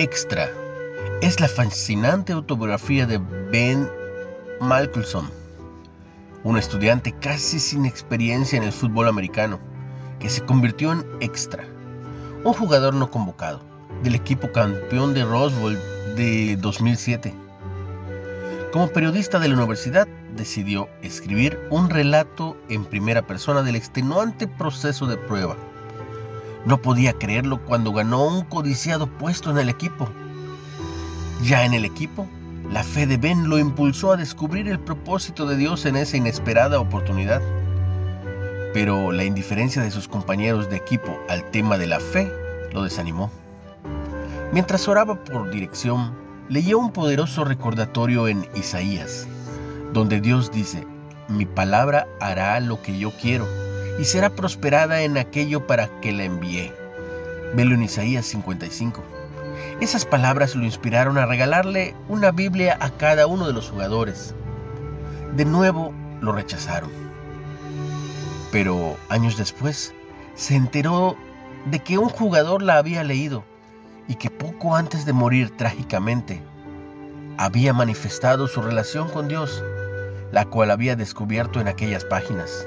Extra es la fascinante autobiografía de Ben Malcolmson, un estudiante casi sin experiencia en el fútbol americano, que se convirtió en extra, un jugador no convocado del equipo campeón de Roswell de 2007. Como periodista de la universidad, decidió escribir un relato en primera persona del extenuante proceso de prueba. No podía creerlo cuando ganó un codiciado puesto en el equipo. Ya en el equipo, la fe de Ben lo impulsó a descubrir el propósito de Dios en esa inesperada oportunidad. Pero la indiferencia de sus compañeros de equipo al tema de la fe lo desanimó. Mientras oraba por dirección, leyó un poderoso recordatorio en Isaías, donde Dios dice, mi palabra hará lo que yo quiero y será prosperada en aquello para que la envié. Velo en Isaías 55. Esas palabras lo inspiraron a regalarle una Biblia a cada uno de los jugadores. De nuevo lo rechazaron. Pero años después se enteró de que un jugador la había leído y que poco antes de morir trágicamente había manifestado su relación con Dios, la cual había descubierto en aquellas páginas.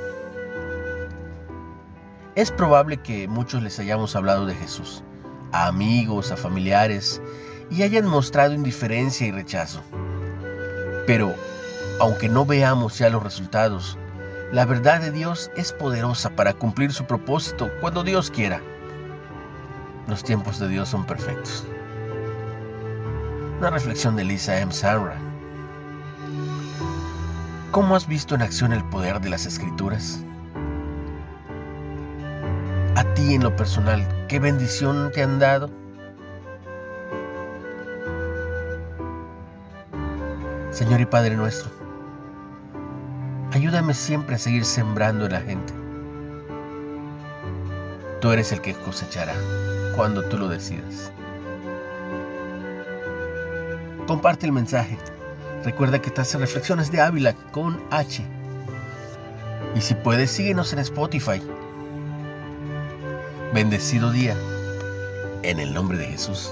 Es probable que muchos les hayamos hablado de Jesús, a amigos, a familiares, y hayan mostrado indiferencia y rechazo. Pero, aunque no veamos ya los resultados, la verdad de Dios es poderosa para cumplir su propósito cuando Dios quiera. Los tiempos de Dios son perfectos. Una reflexión de Lisa M. Sarra. ¿Cómo has visto en acción el poder de las escrituras? A ti en lo personal, ¿qué bendición te han dado? Señor y Padre nuestro, ayúdame siempre a seguir sembrando en la gente. Tú eres el que cosechará cuando tú lo decidas. Comparte el mensaje. Recuerda que estás en Reflexiones de Ávila con H. Y si puedes, síguenos en Spotify. Bendecido día. En el nombre de Jesús.